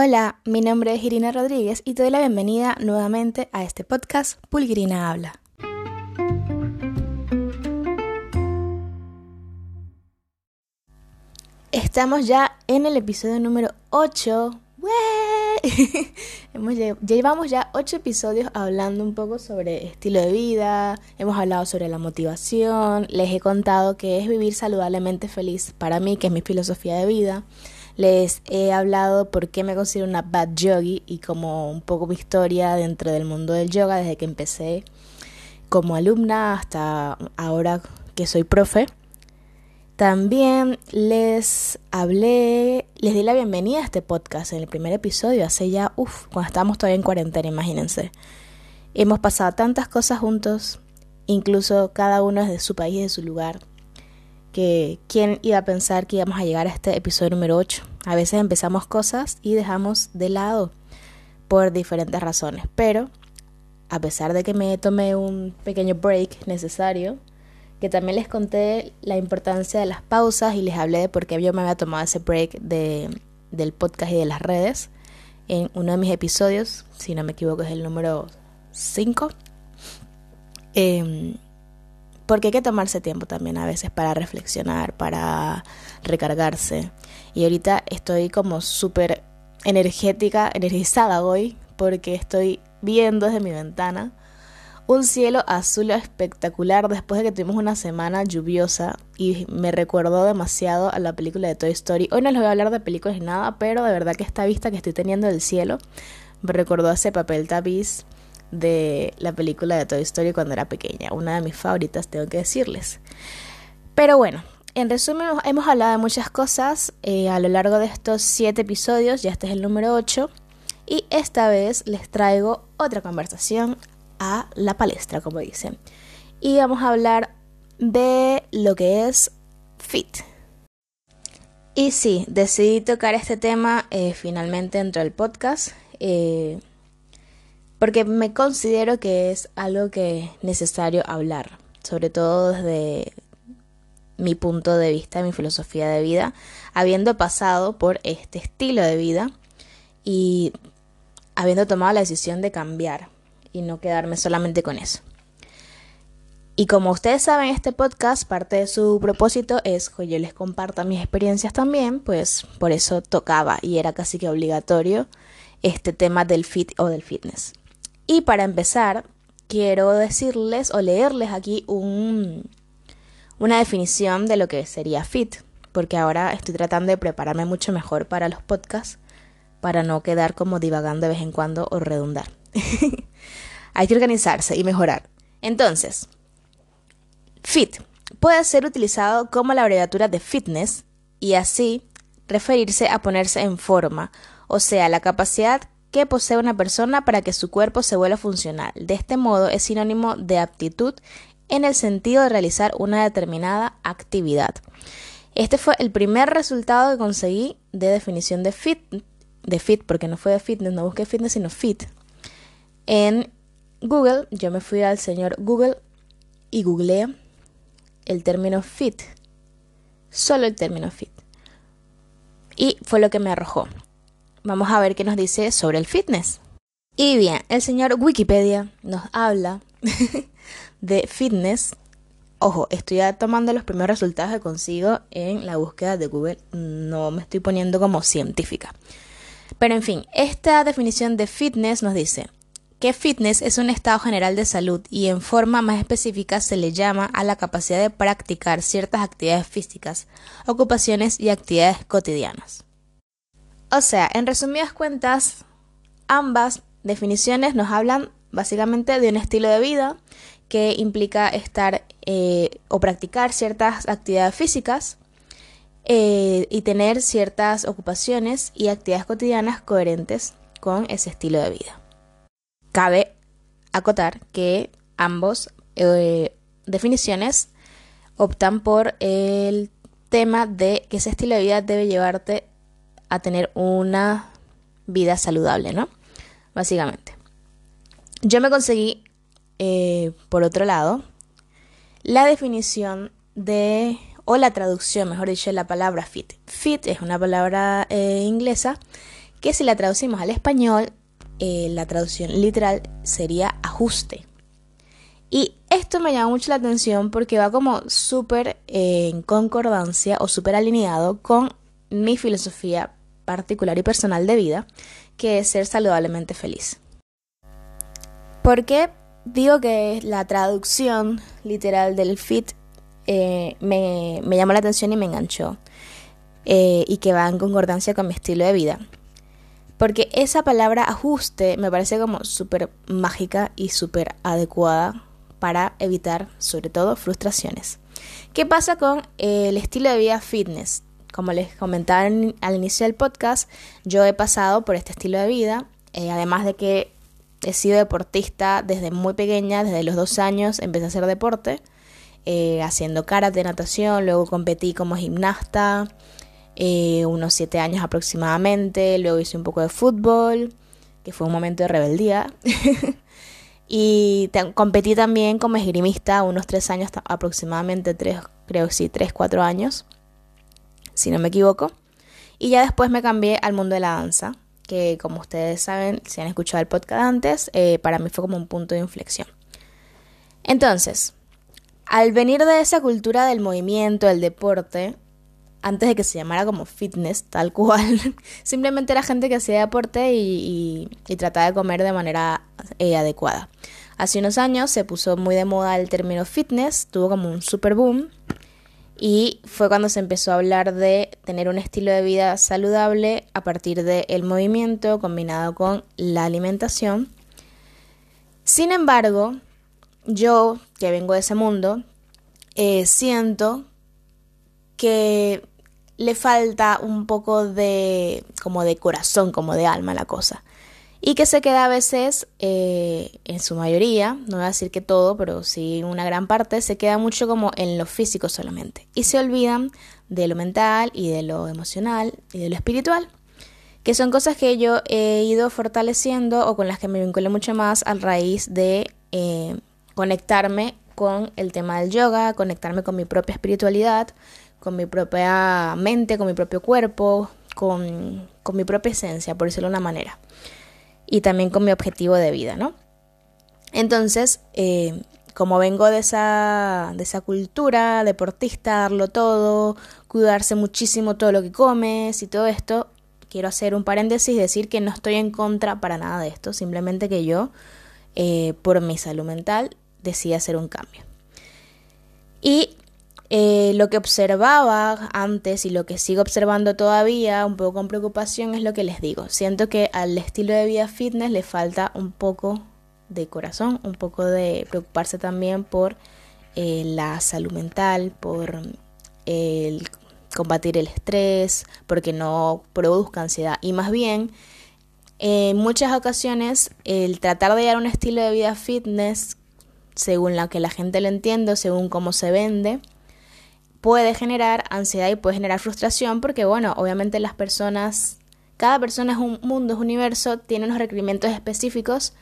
Hola, mi nombre es Irina Rodríguez y te doy la bienvenida nuevamente a este podcast Pulgrina Habla. Estamos ya en el episodio número 8. Hemos, llevamos ya 8 episodios hablando un poco sobre estilo de vida, hemos hablado sobre la motivación, les he contado que es vivir saludablemente feliz para mí, que es mi filosofía de vida. Les he hablado por qué me considero una bad yogi y como un poco mi historia dentro del mundo del yoga desde que empecé como alumna hasta ahora que soy profe. También les hablé, les di la bienvenida a este podcast en el primer episodio, hace ya, uff, cuando estábamos todavía en cuarentena, imagínense. Hemos pasado tantas cosas juntos, incluso cada uno desde su país, de su lugar, quién iba a pensar que íbamos a llegar a este episodio número 8. A veces empezamos cosas y dejamos de lado por diferentes razones, pero a pesar de que me tomé un pequeño break necesario, que también les conté la importancia de las pausas y les hablé de por qué yo me había tomado ese break de, del podcast y de las redes en uno de mis episodios, si no me equivoco es el número 5. Em, porque hay que tomarse tiempo también a veces para reflexionar, para recargarse. Y ahorita estoy como súper energética, energizada hoy, porque estoy viendo desde mi ventana un cielo azul espectacular después de que tuvimos una semana lluviosa y me recordó demasiado a la película de Toy Story. Hoy no les voy a hablar de películas ni nada, pero de verdad que esta vista que estoy teniendo del cielo me recordó a ese papel tapiz de la película de Toy Story cuando era pequeña, una de mis favoritas, tengo que decirles. Pero bueno, en resumen hemos hablado de muchas cosas eh, a lo largo de estos siete episodios, ya este es el número 8, y esta vez les traigo otra conversación a la palestra, como dicen. Y vamos a hablar de lo que es fit. Y sí, decidí tocar este tema eh, finalmente dentro del podcast, eh, porque me considero que es algo que es necesario hablar, sobre todo desde mi punto de vista, mi filosofía de vida, habiendo pasado por este estilo de vida y habiendo tomado la decisión de cambiar y no quedarme solamente con eso. Y como ustedes saben, este podcast, parte de su propósito es que yo les comparta mis experiencias también, pues por eso tocaba y era casi que obligatorio este tema del fit o del fitness. Y para empezar, quiero decirles o leerles aquí un, una definición de lo que sería fit, porque ahora estoy tratando de prepararme mucho mejor para los podcasts, para no quedar como divagando de vez en cuando o redundar. Hay que organizarse y mejorar. Entonces, FIT puede ser utilizado como la abreviatura de fitness y así referirse a ponerse en forma, o sea, la capacidad que posee una persona para que su cuerpo se vuelva funcional. De este modo es sinónimo de aptitud en el sentido de realizar una determinada actividad. Este fue el primer resultado que conseguí de definición de fit, de fit, porque no fue de fitness, no busqué fitness, sino fit, en Google, yo me fui al señor Google y googleé el término fit. Solo el término fit. Y fue lo que me arrojó. Vamos a ver qué nos dice sobre el fitness. Y bien, el señor Wikipedia nos habla de fitness. Ojo, estoy tomando los primeros resultados que consigo en la búsqueda de Google. No me estoy poniendo como científica. Pero en fin, esta definición de fitness nos dice, que fitness es un estado general de salud y en forma más específica se le llama a la capacidad de practicar ciertas actividades físicas, ocupaciones y actividades cotidianas. O sea, en resumidas cuentas, ambas definiciones nos hablan básicamente de un estilo de vida que implica estar eh, o practicar ciertas actividades físicas eh, y tener ciertas ocupaciones y actividades cotidianas coherentes con ese estilo de vida. Cabe acotar que ambos eh, definiciones optan por el tema de que ese estilo de vida debe llevarte a tener una vida saludable, ¿no? Básicamente. Yo me conseguí, eh, por otro lado, la definición de, o la traducción, mejor dicho, de la palabra fit. Fit es una palabra eh, inglesa que si la traducimos al español, eh, la traducción literal sería ajuste. Y esto me llama mucho la atención porque va como súper en concordancia o súper alineado con mi filosofía particular y personal de vida, que es ser saludablemente feliz. ¿Por qué digo que la traducción literal del fit eh, me, llamó la atención y me enganchó? Eh, y que va en concordancia con mi estilo de vida. Porque esa palabra ajuste me parece como súper mágica y súper adecuada para evitar sobre todo frustraciones. ¿Qué pasa con el estilo de vida fitness? Como les comentaba al inicio del podcast, yo he pasado por este estilo de vida, eh, además de que he sido deportista desde muy pequeña, desde los dos años empecé a hacer deporte, eh, haciendo karate, natación, luego competí como gimnasta, eh, unos siete años aproximadamente, luego hice un poco de fútbol, que fue un momento de rebeldía. Y competí también como esgrimista unos tres años, aproximadamente tres, creo que sí, tres, cuatro años, si no me equivoco. Y ya después me cambié al mundo de la danza, que como ustedes saben, si han escuchado el podcast antes, eh, para mí fue como un punto de inflexión. Entonces, al venir de esa cultura del movimiento, del deporte, antes de que se llamara como fitness, tal cual. Simplemente era gente que hacía deporte y, trataba de comer de manera eh, adecuada. Hace unos años se puso muy de moda el término fitness, tuvo como un super boom. Y fue cuando se empezó a hablar de tener un estilo de vida saludable a partir del movimiento combinado con la alimentación. Sin embargo, yo, que vengo de ese mundo, eh, siento que le falta un poco de como de corazón, como de alma la cosa. Y que se queda a veces, eh, en su mayoría, no voy a decir que todo, pero sí una gran parte, se queda mucho como en lo físico solamente. Y se olvidan de lo mental y de lo emocional y de lo espiritual. Que son cosas que yo he ido fortaleciendo o con las que me vinculé mucho más a raíz de eh, conectarme con el tema del yoga, conectarme con mi propia espiritualidad, con mi propia mente, con mi propio cuerpo, con, mi propia esencia, por decirlo de una manera. Y también con mi objetivo de vida, ¿no? Entonces, eh, como vengo de esa, de esa cultura deportista, darlo todo, cuidarse muchísimo todo lo que comes y todo esto, quiero hacer un paréntesis y decir que no estoy en contra para nada de esto, simplemente que yo, eh, por mi salud mental, decidí hacer un cambio. Y eh, lo que observaba antes y lo que sigo observando todavía, un poco con preocupación, es lo que les digo. Siento que al estilo de vida fitness le falta un poco de corazón, un poco de preocuparse también por eh, la salud mental, por el combatir el estrés, porque no produzca ansiedad. Y más bien, en muchas ocasiones, el tratar de dar un estilo de vida fitness, según la que la gente lo entiende, según cómo se vende, puede generar ansiedad y puede generar frustración porque, bueno, obviamente las personas, cada persona es un mundo, es un universo, tiene unos requerimientos específicos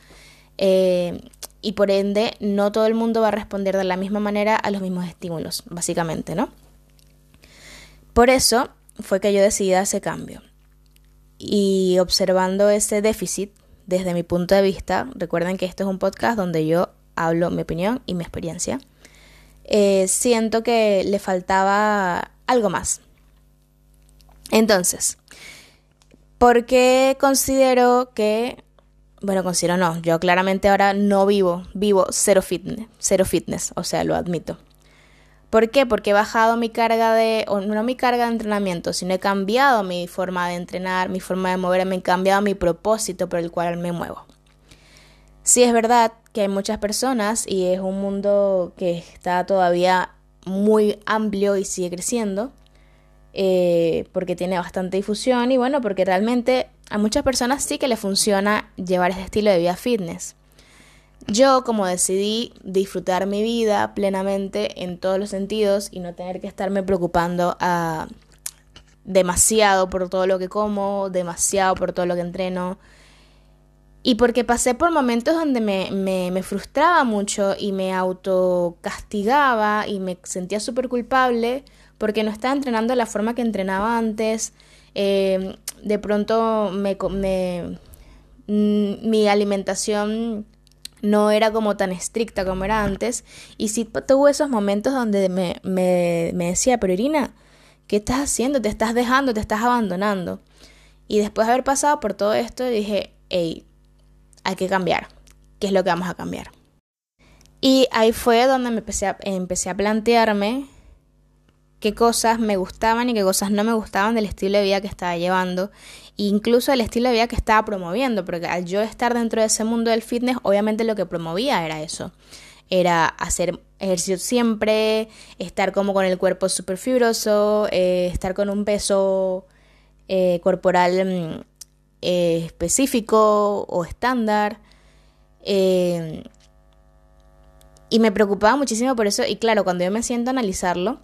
eh, y por ende no todo el mundo va a responder de la misma manera a los mismos estímulos, básicamente, ¿no? Por eso fue que yo decidí ese cambio. Y observando ese déficit desde mi punto de vista, recuerden que esto es un podcast donde yo hablo mi opinión y mi experiencia. Eh, siento que le faltaba algo más. Entonces, ¿por qué considero que, bueno, considero no, yo claramente ahora no vivo, vivo cero fitness, cero fitness, o sea, lo admito. ¿Por qué? Porque he bajado mi carga de, o no mi carga de entrenamiento, sino he cambiado mi forma de entrenar, mi forma de moverme, he cambiado mi propósito por el cual me muevo. Sí es verdad que hay muchas personas y es un mundo que está todavía muy amplio y sigue creciendo eh, porque tiene bastante difusión y bueno, porque realmente a muchas personas sí que le funciona llevar este estilo de vida fitness. Yo como decidí disfrutar mi vida plenamente en todos los sentidos y no tener que estarme preocupando demasiado por todo lo que como, demasiado por todo lo que entreno, y porque pasé por momentos donde me, me, frustraba mucho y me autocastigaba y me sentía súper culpable porque no estaba entrenando de la forma que entrenaba antes. Eh, de pronto me, me mm, mi alimentación no era como tan estricta como era antes. Y sí tuve esos momentos donde me, me, me decía, pero Irina, ¿qué estás haciendo? Te estás dejando, te estás abandonando. Y después de haber pasado por todo esto, dije, hey, hay que cambiar. ¿Qué es lo que vamos a cambiar? Y ahí fue donde me empecé a, plantearme qué cosas me gustaban y qué cosas no me gustaban del estilo de vida que estaba llevando, e incluso el estilo de vida que estaba promoviendo, porque al yo estar dentro de ese mundo del fitness, obviamente lo que promovía era eso. Era hacer ejercicio siempre, estar como con el cuerpo súper fibroso, eh, estar con un peso eh, corporal mm, eh, específico o estándar. y me preocupaba muchísimo por eso. Y claro, cuando yo me siento a analizarlo,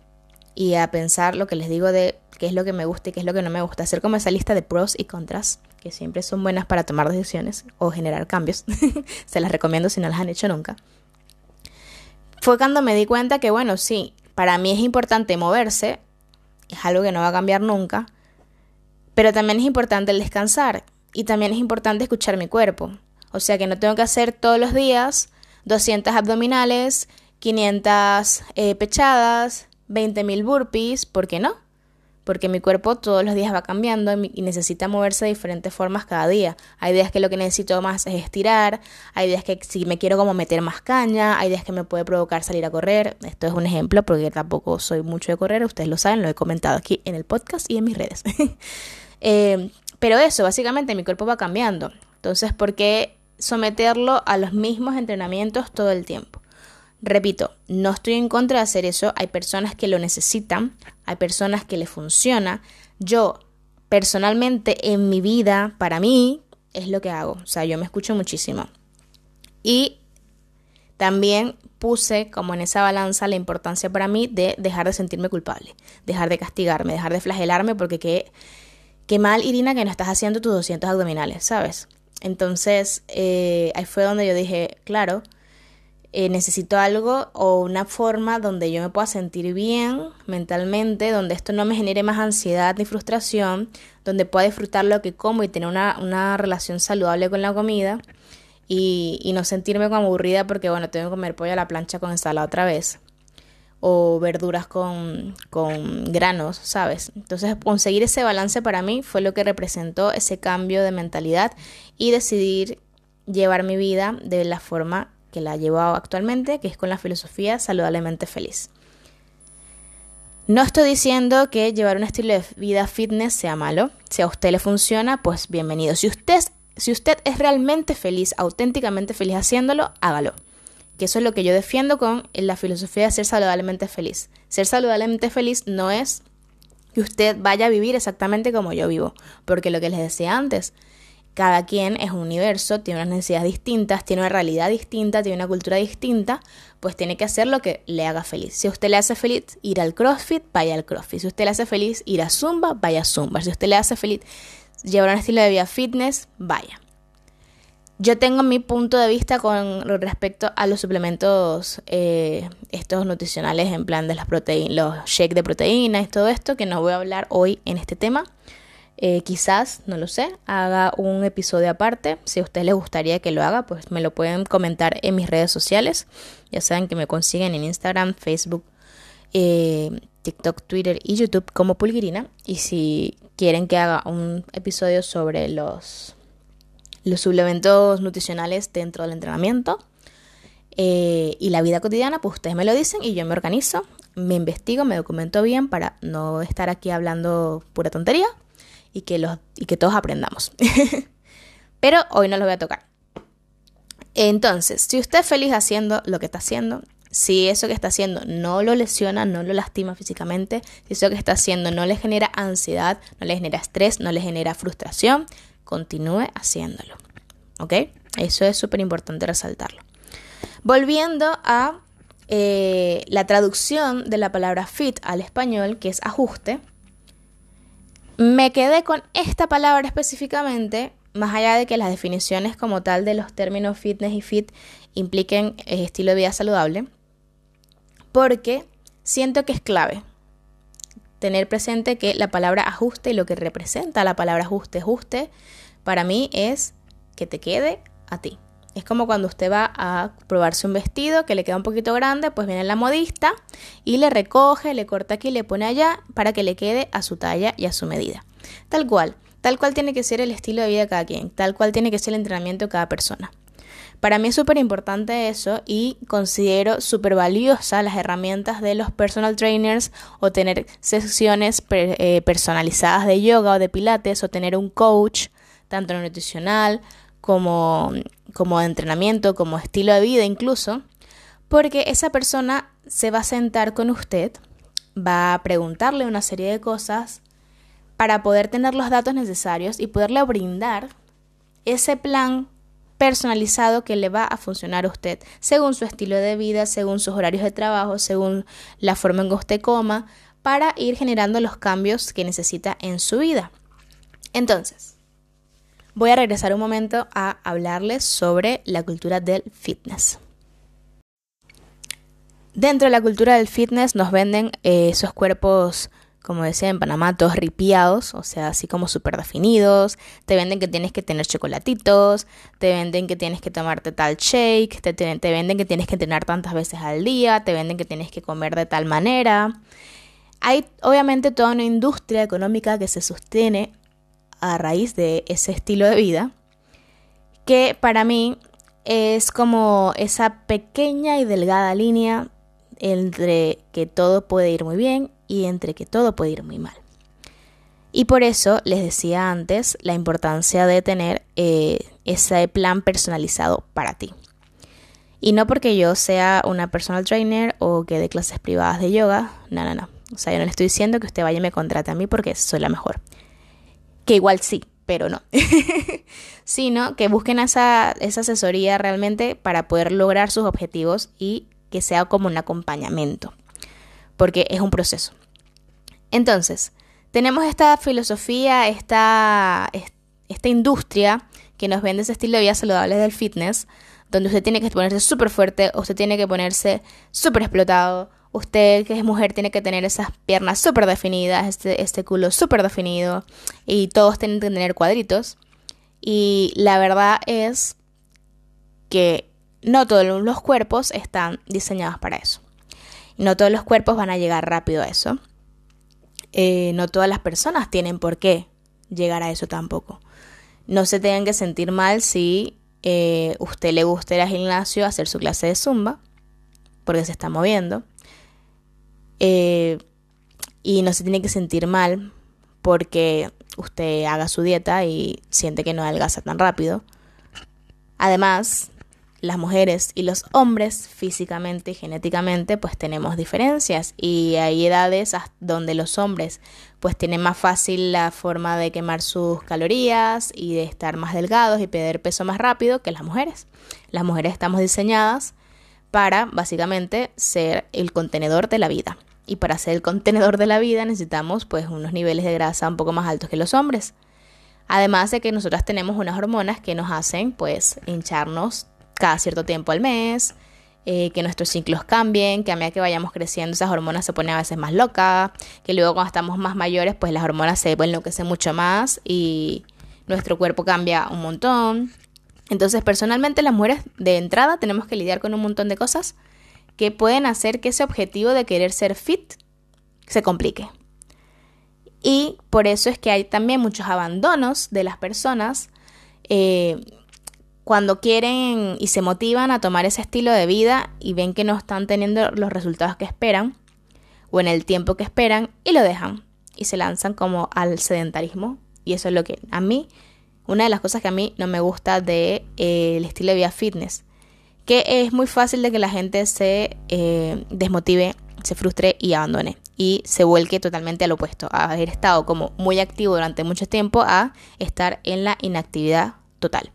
y a pensar lo que les digo de qué es lo que me gusta y qué es lo que no me gusta. Hacer como esa lista de pros y contras, que siempre son buenas para tomar decisiones o generar cambios. Se las recomiendo si no las han hecho nunca. Fue cuando me di cuenta que, bueno, sí, para mí es importante moverse, es algo que no va a cambiar nunca, pero también es importante el descansar y también es importante escuchar mi cuerpo. O sea que no tengo que hacer todos los días 200 abdominales, 500 eh, pechadas, 20.000 burpees, ¿por qué no? Porque mi cuerpo todos los días va cambiando y necesita moverse de diferentes formas cada día. Hay días que lo que necesito más es estirar, hay días que si me quiero como meter más caña, hay días que me puede provocar salir a correr. Esto es un ejemplo porque tampoco soy mucho de correr, ustedes lo saben, lo he comentado aquí en el podcast y en mis redes. Eh, pero eso, básicamente mi cuerpo va cambiando. Entonces, ¿por qué someterlo a los mismos entrenamientos todo el tiempo? Repito, no estoy en contra de hacer eso. Hay personas que lo necesitan, hay personas que le funciona. Yo, personalmente, en mi vida, para mí, es lo que hago. O sea, yo me escucho muchísimo. Y también puse como en esa balanza la importancia para mí de dejar de sentirme culpable, dejar de castigarme, dejar de flagelarme porque qué, qué mal, Irina, que no estás haciendo tus 200 abdominales, ¿sabes? Entonces, eh, ahí fue donde yo dije, claro, eh, necesito algo o una forma donde yo me pueda sentir bien mentalmente, donde esto no me genere más ansiedad ni frustración, donde pueda disfrutar lo que como y tener una, una relación saludable con la comida y, y, no sentirme como aburrida porque, bueno, tengo que comer pollo a la plancha con ensalada otra vez o verduras con, con granos, ¿sabes? Entonces conseguir ese balance para mí fue lo que representó ese cambio de mentalidad y decidir llevar mi vida de la forma que la llevo actualmente, que es con la filosofía saludablemente feliz. No estoy diciendo que llevar un estilo de vida fitness sea malo. Si a usted le funciona, pues bienvenido. Si usted, si usted es realmente feliz, auténticamente feliz haciéndolo, hágalo. Que eso es lo que yo defiendo con la filosofía de ser saludablemente feliz. Ser saludablemente feliz no es que usted vaya a vivir exactamente como yo vivo. Porque lo que les decía antes, cada quien es un universo, tiene unas necesidades distintas, tiene una realidad distinta, tiene una cultura distinta, pues tiene que hacer lo que le haga feliz. Si a usted le hace feliz ir al CrossFit, vaya al CrossFit. Si a usted le hace feliz ir a Zumba, vaya a Zumba. Si a usted le hace feliz llevar un estilo de vida fitness, vaya. Yo tengo mi punto de vista con respecto a los suplementos eh, estos nutricionales en plan de las proteínas, los shakes de proteínas y todo esto, que no voy a hablar hoy en este tema. Eh, quizás, no lo sé, haga un episodio aparte. Si a ustedes les gustaría que lo haga, pues me lo pueden comentar en mis redes sociales. Ya saben que me consiguen en Instagram, Facebook, eh, TikTok, Twitter y YouTube como Pulguirina. Y si quieren que haga un episodio sobre los, los suplementos nutricionales dentro del entrenamiento eh, y la vida cotidiana, pues ustedes me lo dicen y yo me organizo, me investigo, me documento bien para no estar aquí hablando pura tontería y que, los, y que todos aprendamos. Pero hoy no lo voy a tocar. Entonces, si usted es feliz haciendo lo que está haciendo, si eso que está haciendo no lo lesiona, no lo lastima físicamente, si eso que está haciendo no le genera ansiedad, no le genera estrés, no le genera frustración, continúe haciéndolo. ¿Ok? Eso es súper importante resaltarlo. Volviendo a eh, la traducción de la palabra fit al español, que es ajuste, me quedé con esta palabra específicamente, más allá de que las definiciones como tal de los términos fitness y fit impliquen eh, estilo de vida saludable, porque siento que es clave. tener presente que la palabra ajuste y lo que representa la palabra ajuste, ajuste, para mí es que te quede a ti. Es como cuando usted va a probarse un vestido que le queda un poquito grande, pues viene la modista y le recoge, le corta aquí, le pone allá para que le quede a su talla y a su medida. Tal cual, tal cual tiene que ser el estilo de vida de cada quien, tal cual tiene que ser el entrenamiento de cada persona. Para mí es súper importante eso y considero súper valiosa las herramientas de los personal trainers o tener sesiones eh, personalizadas de yoga o de pilates o tener un coach, tanto nutricional como, como entrenamiento, como estilo de vida incluso, porque esa persona se va a sentar con usted, va a preguntarle una serie de cosas para poder tener los datos necesarios y poderle brindar ese plan personalizado que le va a funcionar a usted, según su estilo de vida, según sus horarios de trabajo, según la forma en que usted coma, para ir generando los cambios que necesita en su vida. Entonces, voy a regresar un momento a hablarles sobre la cultura del fitness. Dentro de la cultura del fitness nos venden eh, esos cuerpos, como decía en Panamá, todos ripiados, o sea, así como súper definidos. Te venden que tienes que tener chocolatitos, te venden que tienes que tomarte tal shake, te, te venden que tienes que entrenar tantas veces al día, te venden que tienes que comer de tal manera. Hay obviamente toda una industria económica que se sostiene a raíz de ese estilo de vida, que para mí es como esa pequeña y delgada línea entre que todo puede ir muy bien y entre que todo puede ir muy mal. Y por eso les decía antes la importancia de tener eh, ese plan personalizado para ti. Y no porque yo sea una personal trainer o que dé clases privadas de yoga, no, no, no. O sea, yo no le estoy diciendo que usted vaya y me contrate a mí porque soy la mejor que igual sí, pero no. Sino que busquen esa, esa asesoría realmente para poder lograr sus objetivos y que sea como un acompañamiento, porque es un proceso. Entonces, tenemos esta filosofía, esta, esta industria que nos vende ese estilo de vida saludable del fitness, donde usted tiene que ponerse súper fuerte, usted tiene que ponerse súper explotado, Usted que es mujer tiene que tener esas piernas súper definidas, este, este culo súper definido y todos tienen que tener cuadritos. Y la verdad es que no todos los cuerpos están diseñados para eso. No todos los cuerpos van a llegar rápido a eso. Eh, no todas las personas tienen por qué llegar a eso tampoco. No se tengan que sentir mal si eh, usted le gusta ir al gimnasio a hacer su clase de zumba, porque se está moviendo. Eh, y no se tiene que sentir mal porque usted haga su dieta y siente que no adelgaza tan rápido. Además, las mujeres y los hombres físicamente y genéticamente pues tenemos diferencias y hay edades donde los hombres pues tienen más fácil la forma de quemar sus calorías y de estar más delgados y perder peso más rápido que las mujeres. Las mujeres estamos diseñadas para básicamente ser el contenedor de la vida y para ser el contenedor de la vida necesitamos pues unos niveles de grasa un poco más altos que los hombres. Además de que nosotras tenemos unas hormonas que nos hacen pues hincharnos cada cierto tiempo al mes, eh, que nuestros ciclos cambien, que a medida que vayamos creciendo esas hormonas se ponen a veces más locas, que luego cuando estamos más mayores pues las hormonas se enloquecen mucho más y nuestro cuerpo cambia un montón. Entonces personalmente las mujeres de entrada tenemos que lidiar con un montón de cosas que pueden hacer que ese objetivo de querer ser fit se complique. Y por eso es que hay también muchos abandonos de las personas eh, cuando quieren y se motivan a tomar ese estilo de vida y ven que no están teniendo los resultados que esperan o en el tiempo que esperan y lo dejan y se lanzan como al sedentarismo. Y eso es lo que a mí, una de las cosas que a mí no me gusta del de, eh, estilo de vida fitness que es muy fácil de que la gente se eh, desmotive, se frustre y abandone y se vuelque totalmente al opuesto, a haber estado como muy activo durante mucho tiempo a estar en la inactividad total.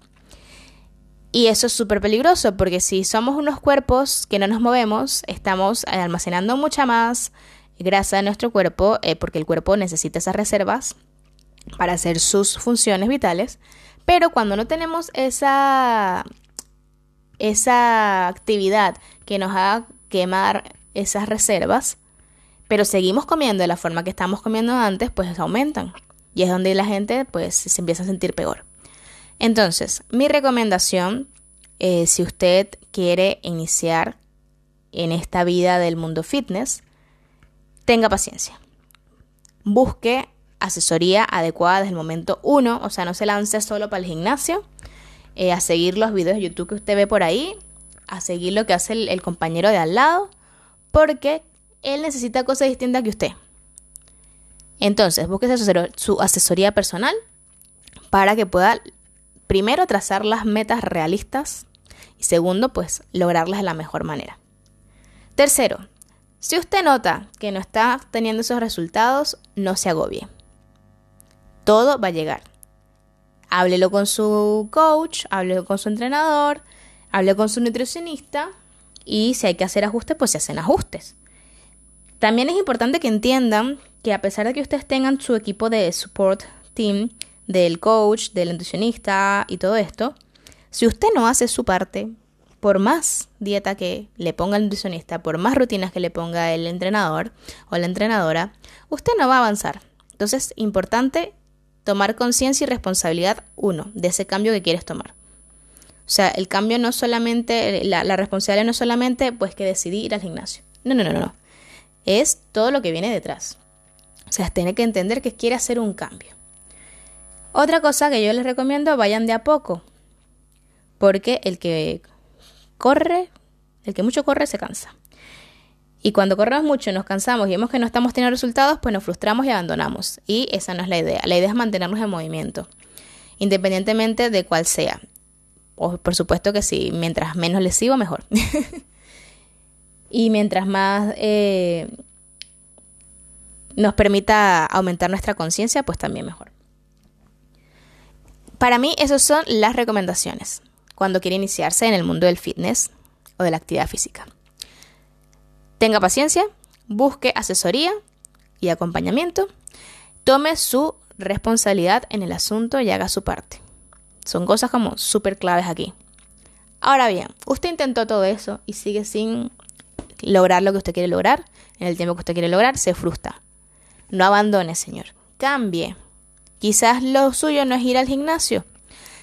Y eso es súper peligroso porque si somos unos cuerpos que no nos movemos, estamos almacenando mucha más grasa en nuestro cuerpo eh, porque el cuerpo necesita esas reservas para hacer sus funciones vitales. Pero cuando no tenemos esa esa actividad que nos haga quemar esas reservas, pero seguimos comiendo de la forma que estamos comiendo antes, pues aumentan. Y es donde la gente pues se empieza a sentir peor. Entonces, mi recomendación, eh, si usted quiere iniciar en esta vida del mundo fitness, tenga paciencia. Busque asesoría adecuada desde el momento uno, o sea, no se lance solo para el gimnasio, eh, a seguir los videos de YouTube que usted ve por ahí, a seguir lo que hace el, compañero de al lado, porque él necesita cosas distintas que usted. Entonces, busque su asesoría personal para que pueda, primero, trazar las metas realistas y segundo, pues, lograrlas de la mejor manera. Tercero, si usted nota que no está teniendo esos resultados, no se agobie. Todo va a llegar. Háblelo con su coach, háblelo con su entrenador, hable con su nutricionista y si hay que hacer ajustes, pues se hacen ajustes. También es importante que entiendan que a pesar de que ustedes tengan su equipo de support team, del coach, del nutricionista y todo esto, si usted no hace su parte, por más dieta que le ponga el nutricionista, por más rutinas que le ponga el entrenador o la entrenadora, usted no va a avanzar. Entonces, importante tomar conciencia y responsabilidad, uno, de ese cambio que quieres tomar. O sea, el cambio no solamente, la, responsabilidad no solamente pues que decidí ir al gimnasio. No, no, no, no. Es todo lo que viene detrás. O sea, tiene que entender que quiere hacer un cambio. Otra cosa que yo les recomiendo, vayan de a poco. Porque el que corre, el que mucho corre se cansa. Y cuando corremos mucho, nos cansamos y vemos que no estamos teniendo resultados, pues nos frustramos y abandonamos. Y esa no es la idea. La idea es mantenernos en movimiento, independientemente de cuál sea. O por supuesto que sí, mientras menos lesivo, mejor. y mientras más eh, nos permita aumentar nuestra conciencia, pues también mejor. Para mí, esas son las recomendaciones cuando quiere iniciarse en el mundo del fitness o de la actividad física. Tenga paciencia, busque asesoría y acompañamiento, tome su responsabilidad en el asunto y haga su parte. Son cosas como súper claves aquí. Ahora bien, usted intentó todo eso y sigue sin lograr lo que usted quiere lograr en el tiempo que usted quiere lograr, se frustra. No abandone, señor. Cambie. Quizás lo suyo no es ir al gimnasio.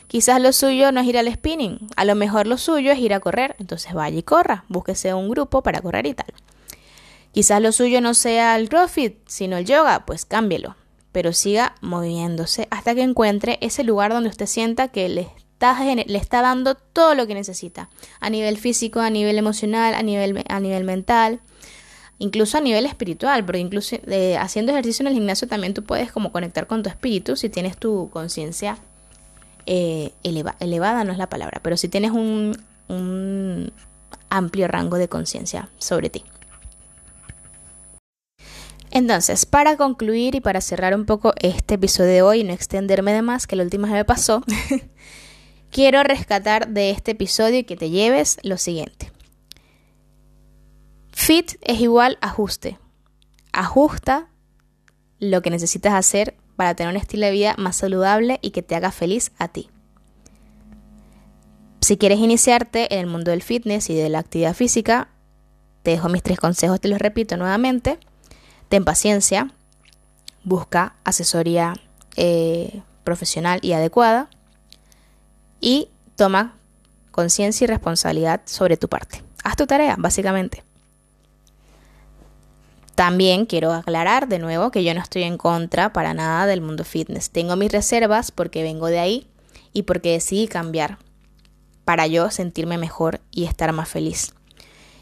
Quizás lo suyo no es ir al spinning. A lo mejor lo suyo es ir a correr. Entonces vaya y corra. Búsquese un grupo para correr y tal. Quizás lo suyo no sea el CrossFit, sino el yoga, pues cámbielo, pero siga moviéndose hasta que encuentre ese lugar donde usted sienta que le está, dando todo lo que necesita, a nivel físico, a nivel emocional, a nivel, a nivel mental, incluso a nivel espiritual, porque incluso eh, haciendo ejercicio en el gimnasio también tú puedes como conectar con tu espíritu si tienes tu conciencia eh, elevada, no es la palabra, pero si tienes un, amplio rango de conciencia sobre ti. Entonces, para concluir y para cerrar un poco este episodio de hoy y no extenderme de más, que la última vez me pasó, quiero rescatar de este episodio y que te lleves lo siguiente. Fit es igual ajuste. Ajusta lo que necesitas hacer para tener un estilo de vida más saludable y que te haga feliz a ti. Si quieres iniciarte en el mundo del fitness y de la actividad física, te dejo mis tres consejos, te los repito nuevamente. Ten paciencia, busca asesoría eh, profesional y adecuada y toma conciencia y responsabilidad sobre tu parte. Haz tu tarea, básicamente. También quiero aclarar de nuevo que yo no estoy en contra para nada del mundo fitness. Tengo mis reservas porque vengo de ahí y porque decidí cambiar para yo sentirme mejor y estar más feliz.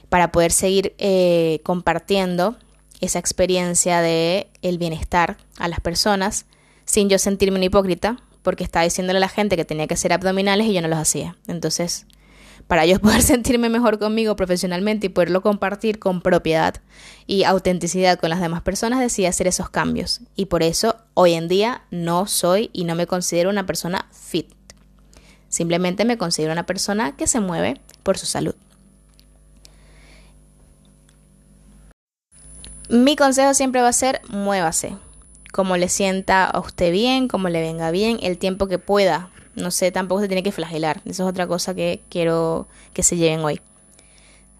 Para poder seguir eh, compartiendo esa experiencia de el bienestar a las personas sin yo sentirme una hipócrita porque estaba diciéndole a la gente que tenía que hacer abdominales y yo no los hacía. Entonces, para yo poder sentirme mejor conmigo profesionalmente y poderlo compartir con propiedad y autenticidad con las demás personas, decidí hacer esos cambios. Y por eso hoy en día no soy y no me considero una persona fit. Simplemente me considero una persona que se mueve por su salud. Mi consejo siempre va a ser muévase. Como le sienta a usted bien, como le venga bien, el tiempo que pueda. No sé, tampoco se tiene que flagelar. Eso es otra cosa que quiero que se lleven hoy.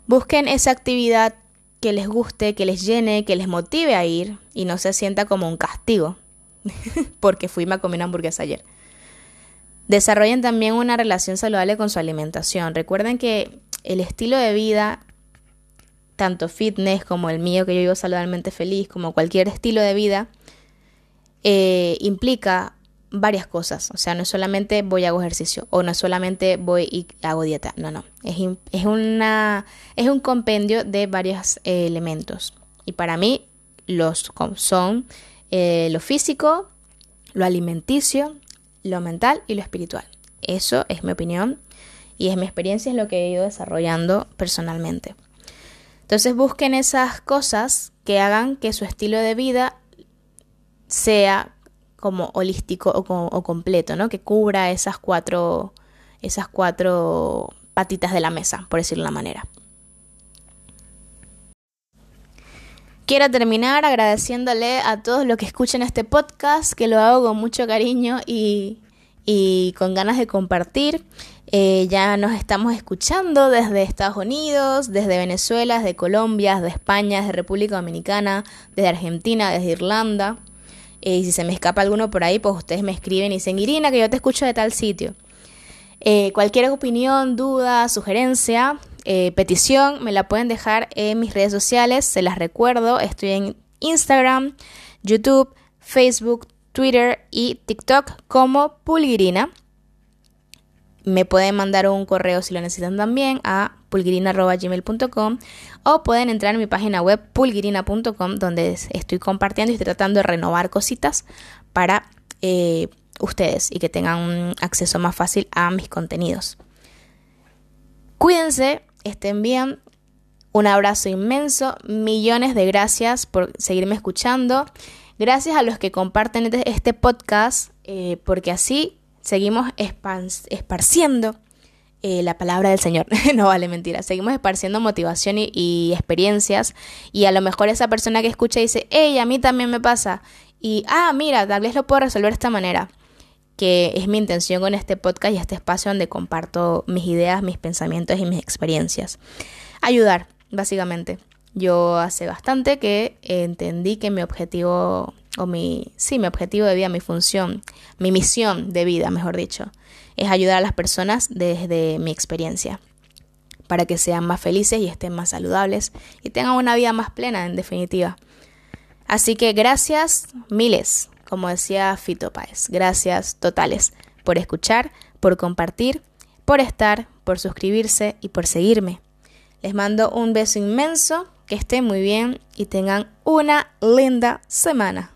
Busquen esa actividad que les guste, que les llene, que les motive a ir y no se sienta como un castigo, porque fui a comer hamburguesa ayer. Desarrollen también una relación saludable con su alimentación. Recuerden que el estilo de vida, tanto fitness como el mío, que yo vivo saludablemente feliz, como cualquier estilo de vida, eh, implica varias cosas. O sea, no es solamente voy a hago ejercicio o no es solamente voy y hago dieta. No, no. Es, es, una, es un compendio de varios eh, elementos. Y para mí los son eh, lo físico, lo alimenticio, lo mental y lo espiritual. Eso es mi opinión y es mi experiencia, es lo que he ido desarrollando personalmente. Entonces busquen esas cosas que hagan que su estilo de vida sea como holístico o, completo, ¿no? Que cubra esas cuatro, esas cuatro patitas de la mesa, por decirlo de una manera. Quiero terminar agradeciéndole a todos los que escuchen este podcast, que lo hago con mucho cariño y, con ganas de compartir. Eh, ya nos estamos escuchando desde Estados Unidos, desde Venezuela, desde Colombia, desde España, desde República Dominicana, desde Argentina, desde Irlanda. Y si se me escapa alguno por ahí, pues ustedes me escriben y dicen, Irina, que yo te escucho de tal sitio. Eh, cualquier opinión, duda, sugerencia, eh, petición, me la pueden dejar en mis redes sociales. Se las recuerdo, estoy en Instagram, YouTube, Facebook, Twitter y TikTok como Pulgirina. Me pueden mandar un correo si lo necesitan también a pulgirina.gmail.com o pueden entrar en mi página web pulgirina.com donde estoy compartiendo y estoy tratando de renovar cositas para eh, ustedes y que tengan un acceso más fácil a mis contenidos. Cuídense, estén bien, un abrazo inmenso, millones de gracias por seguirme escuchando, gracias a los que comparten este, este podcast eh, porque así seguimos esparciendo eh, la palabra del Señor. no vale mentira. Seguimos esparciendo motivación y, experiencias. Y a lo mejor esa persona que escucha dice, hey, a mí también me pasa. Y, ah, mira, tal vez lo puedo resolver de esta manera. Que es mi intención con este podcast y este espacio donde comparto mis ideas, mis pensamientos y mis experiencias. Ayudar, básicamente. Yo hace bastante que entendí que mi objetivo, o mi, sí, mi objetivo de vida, mi función, mi misión de vida, mejor dicho, es ayudar a las personas desde mi experiencia para que sean más felices y estén más saludables y tengan una vida más plena en definitiva. Así que gracias miles, como decía Fito Páez, gracias totales por escuchar, por compartir, por estar, por suscribirse y por seguirme. Les mando un beso inmenso, que estén muy bien y tengan una linda semana.